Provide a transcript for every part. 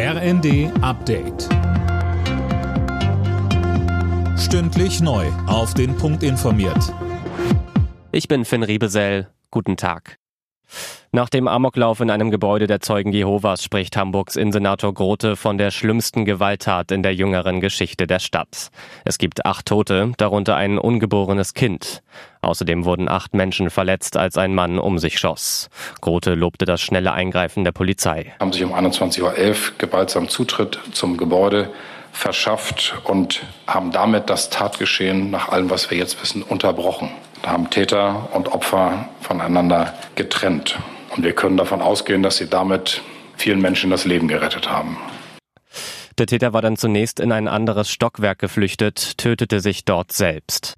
RND Update. Stündlich neu. Auf den Punkt informiert. Ich bin Finn Riebesell. Guten Tag. Nach dem Amoklauf in einem Gebäude der Zeugen Jehovas spricht Hamburgs Innensenator Grote von der schlimmsten Gewalttat in der jüngeren Geschichte der Stadt. Es gibt acht Tote, darunter ein ungeborenes Kind. Außerdem wurden acht Menschen verletzt, als ein Mann um sich schoss. Grote lobte das schnelle Eingreifen der Polizei. Haben sich um 21.11 Uhr gewaltsam Zutritt zum Gebäude verschafft und haben damit das Tatgeschehen nach allem, was wir jetzt wissen, unterbrochen. Da haben Täter und Opfer voneinander getrennt. Und wir können davon ausgehen, dass sie damit vielen Menschen das Leben gerettet haben. Der Täter war dann zunächst in ein anderes Stockwerk geflüchtet, tötete sich dort selbst.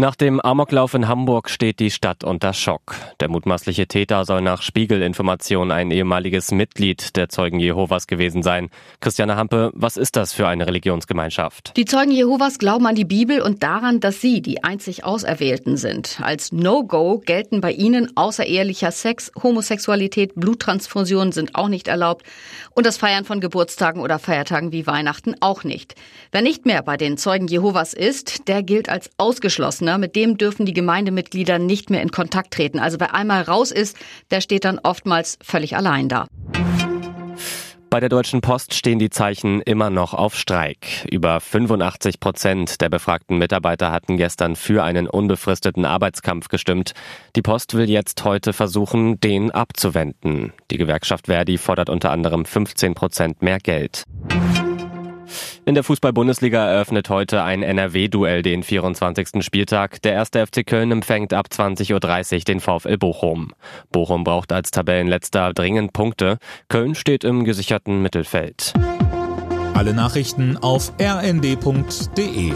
Nach dem Amoklauf in Hamburg steht die Stadt unter Schock. Der mutmaßliche Täter soll nach Spiegelinformationen ein ehemaliges Mitglied der Zeugen Jehovas gewesen sein. Christiane Hampe, was ist das für eine Religionsgemeinschaft? Die Zeugen Jehovas glauben an die Bibel und daran, dass sie die einzig Auserwählten sind. Als No-Go gelten bei ihnen außerehelicher Sex, Homosexualität, Bluttransfusionen sind auch nicht erlaubt und das Feiern von Geburtstagen oder Feiertagen wie Weihnachten auch nicht. Wer nicht mehr bei den Zeugen Jehovas ist, der gilt als ausgeschlossen Partner, mit dem dürfen die Gemeindemitglieder nicht mehr in Kontakt treten. Also wer einmal raus ist, der steht dann oftmals völlig allein da. Bei der Deutschen Post stehen die Zeichen immer noch auf Streik. Über 85 Prozent der befragten Mitarbeiter hatten gestern für einen unbefristeten Arbeitskampf gestimmt. Die Post will jetzt heute versuchen, den abzuwenden. Die Gewerkschaft Verdi fordert unter anderem 15 Prozent mehr Geld. In der Fußball-Bundesliga eröffnet heute ein NRW-Duell den 24. Spieltag. Der erste FC Köln empfängt ab 20.30 Uhr den VfL Bochum. Bochum braucht als Tabellenletzter dringend Punkte. Köln steht im gesicherten Mittelfeld. Alle Nachrichten auf rnd.de